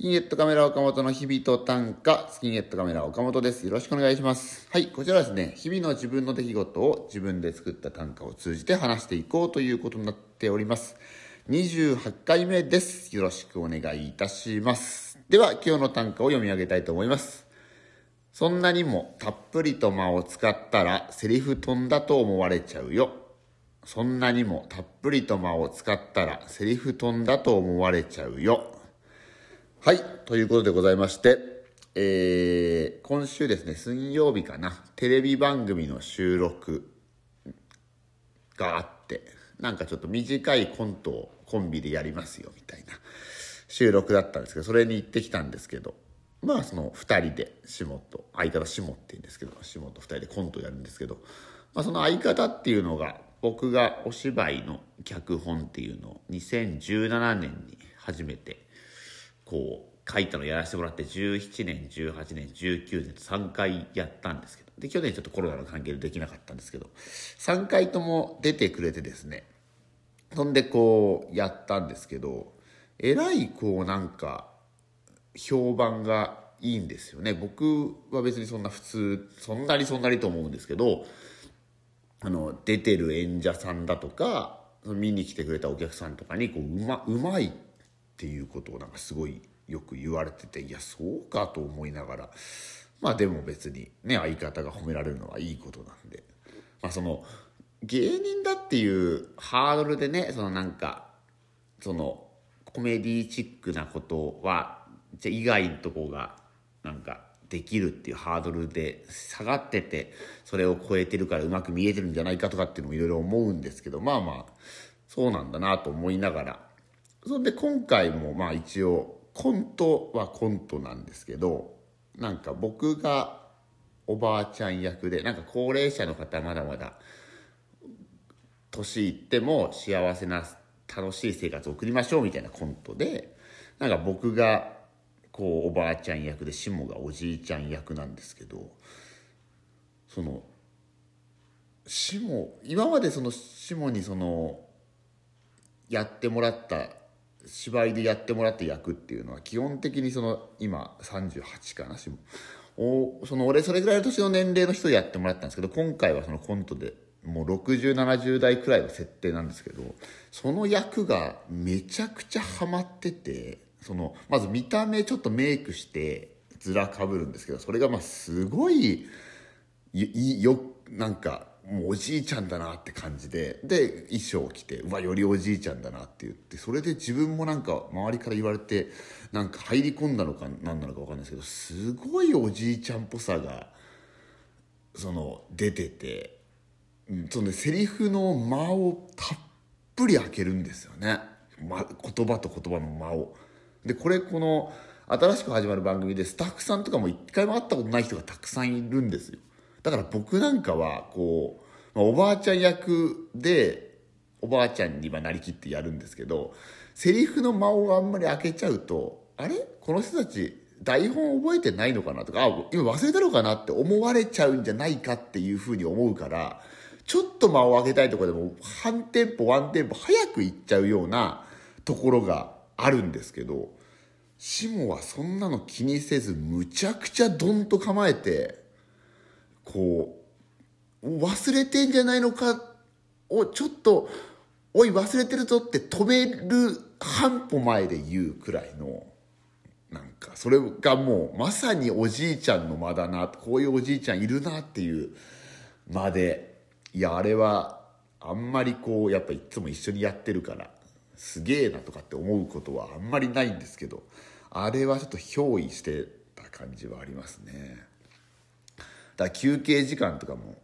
キンヘッドカメラ岡本の日々と短歌、スキンヘッドカメラ岡本です。よろしくお願いします。はい、こちらですね、日々の自分の出来事を自分で作った短歌を通じて話していこうということになっております。28回目です。よろしくお願いいたします。では、今日の短歌を読み上げたいと思います。そんなにもたっぷりと間を使ったらセリフ飛んだと思われちゃうよ。そんなにもたっぷりと間を使ったらセリフ飛んだと思われちゃうよ。はい。ということでございまして、えー、今週ですね、水曜日かな、テレビ番組の収録があって、なんかちょっと短いコントをコンビでやりますよ、みたいな収録だったんですけど、それに行ってきたんですけど、まあその二人で、下と、相方下って言うんですけど、下と二人でコントやるんですけど、まあその相方っていうのが、僕がお芝居の脚本っていうのを2017年に初めてこう書いたのやらせてもらって17年18年19年と3回やったんですけどで去年ちょっとコロナの関係でできなかったんですけど3回とも出てくれてですねそんでこうやったんですけどえらいこうなんか評判がいいんですよね。僕は別にそんな普通そんなにそんなにと思うんですけどあの出てる演者さんだとか見に来てくれたお客さんとかにこううまうまいっていうことをなんかすごいよく言われてていやそうかと思いながらまあでも別にね相方が褒められるのはいいことなんで。まあその芸人だっていうハードルでねそのなんかそのコメディチックなことはじゃ以外のとこがなんかできるっていうハードルで下がっててそれを超えてるからうまく見えてるんじゃないかとかっていうのもいろいろ思うんですけどまあまあそうなんだなと思いながらそんで今回もまあ一応コントはコントなんですけどなんか僕がおばあちゃん役でなんか高齢者の方まだまだ年いっても幸せな楽しい生活を送りましょうみたいなコントでなんか僕がこうおばあちゃん役で下がおじいちゃん役なんですけどその下今までその下にそのやってもらった芝居でやってもらった役っていうのは基本的にその今38かな下おその俺それぐらいの年の年齢の人でやってもらったんですけど今回はそのコントでもう6070代くらいの設定なんですけどその役がめちゃくちゃハマっててそのまず見た目ちょっとメイクしてずらかぶるんですけどそれがまあすごいよなんかもうおじいちゃんだなって感じでで衣装を着てうわよりおじいちゃんだなって言ってそれで自分もなんか周りから言われてなんか入り込んだのか何なのか分かんないですけどすごいおじいちゃんっぽさがその出てて、その、ね、セリフの間をたっぷり開けるんですよね、ま、言葉と言葉の間を。でこれこの新しく始まる番組でスタッフさんとかも一回も会ったことない人がたくさんいるんですよ。だから僕なんかはこう、まあ、おばあちゃん役でおばあちゃんに今なりきってやるんですけどセリフの間をあんまり開けちゃうとあれ？この人たち台本覚えてないのかなとかあ今忘れたのかなって思われちゃうんじゃないかっていうふうに思うからちょっと間を開けたいとこでも半テンポワンテンポ早くいっちゃうようなところがあるんですけど下はそんなの気にせずむちゃくちゃドンと構えてこう忘れてんじゃないのかをちょっと「おい忘れてるぞ」って止める半歩前で言うくらいのなんかそれがもうまさにおじいちゃんの間だなこういうおじいちゃんいるなっていう間でいやあれはあんまりこうやっぱいつも一緒にやってるからすげえなとかって思うことはあんまりないんですけどあれはちょっと憑依してた感じはありますね。だ休憩時間とかも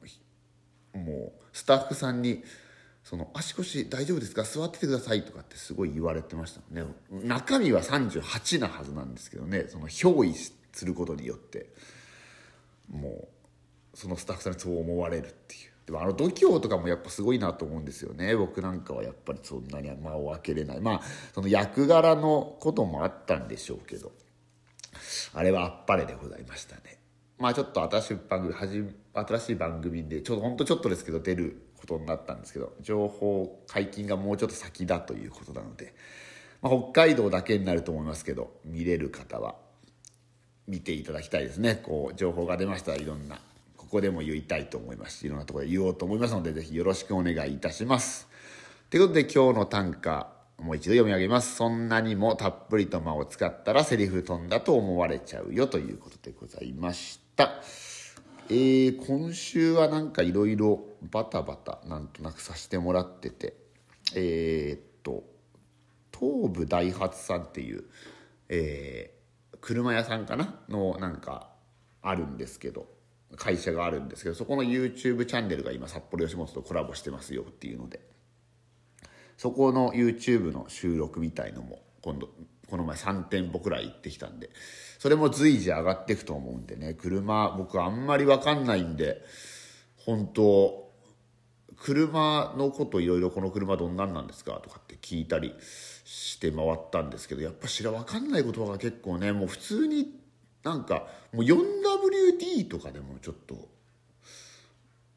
もうスタッフさんに「その足腰大丈夫ですか？座っててください」とかってすごい言われてましたね。中身は38なはずなんですけどね。その憑依することによってもうそのスタッフさんにそう思われるっていうでもあの度胸とかもやっぱすごいなと思うんですよね僕なんかはやっぱりそんなに間を開けれないまあその役柄のこともあったんでしょうけどあれはあっぱれでございましたねまあちょっと新しい番組新しい番組でちょっとほんとちょっとですけど出ることになったんですけど情報解禁がもうちょっと先だということなのでまあ、北海道だけになると思いますけど見れる方は見ていただきたいですね。こう情報が出ましたらいろんなここでも言いたいと思いますしいろんなところで言おうと思いますのでぜひよろしくお願いいたします。ということで今日の短歌もう一度読み上げます。そんなにもたっぷりと間を使ったらセリフ飛んだと思われちゃうよということでございましたえー、今週はなんかいろいろバタバタなんとなくさせてもらってて。えー、っと東武ダイハツさんっていう、えー、車屋さんかな？のなんかあるんですけど会社があるんですけどそこの YouTube チャンネルが今札幌吉本とコラボしてますよっていうのでそこの YouTube の収録みたいのも今度この前3店舗くらい行ってきたんでそれも随時上がっていくと思うんでね車僕あんまり分かんないんで本当車のこといろいろこの車どんなんなんですかとかって聞いたりして回ったんですけどやっぱ知ら分かんない言葉が結構ねもう普通になんかもう 4WD とかでもちょっと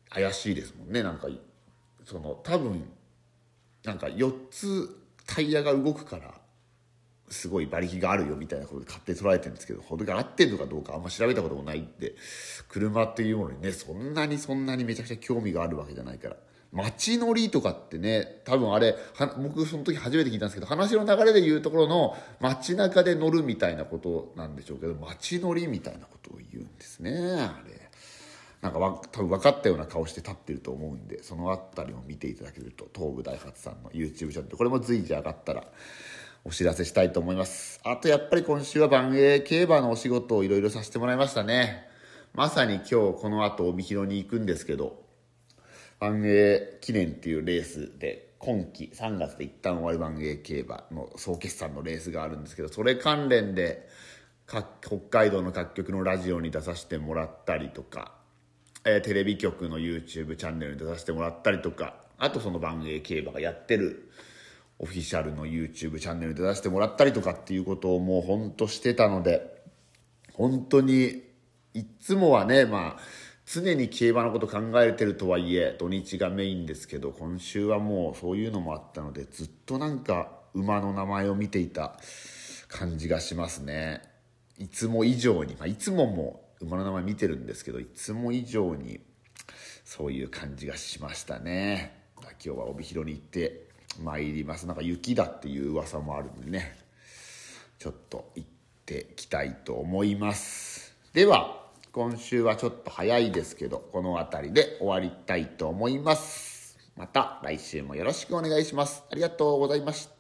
怪しいですもんねなんかその多分なんか4つタイヤが動くからすごい馬力があるよみたいなことで勝手に捉えてるんですけどほどが合ってんのかどうかあんま調べたこともないんで車っていうものにねそんなにそんなにめちゃくちゃ興味があるわけじゃないから街乗りとかってね多分あれ僕その時初めて聞いたんですけど話の流れで言うところの街中で乗るみたいなことなんでしょうけど街乗りみたいなことを言うんですねあれ。なんかわ多分分かったような顔して立ってると思うんでその辺りを見ていただけると東武大発さんの YouTube チャンネルこれも随時上がったらお知らせしたいと思います。あとやっぱり今週は万栄競馬のお仕事をいろいろさせてもらいましたね。まさに今日この後帯広に行くんですけど万栄記念っていうレースで今季3月で一旦終わる万栄競馬の総決算のレースがあるんですけどそれ関連で北海道の各局のラジオに出させてもらったりとか、えー、テレビ局の YouTube チャンネルに出させてもらったりとかあとその万栄競馬がやってるオフィシャルの YouTube チャンネルで出してもらったりとかっていうことをもうほんとしてたので本当にいつもはねまあ常に競馬のこと考えてるとはいえ土日がメインですけど今週はもうそういうのもあったのでずっとなんか馬の名前を見ていた感じがしますね。いつも以上に、まあ、いつもも馬の名前見てるんですけどいつも以上にそういう感じがしましたね。今日は帯広に行って参ります。なんか雪だっていう噂もあるんでね。ちょっと行ってきたいと思います。では今週はちょっと早いですけどこの辺りで終わりたいと思います。また来週もよろしくお願いします。ありがとうございました。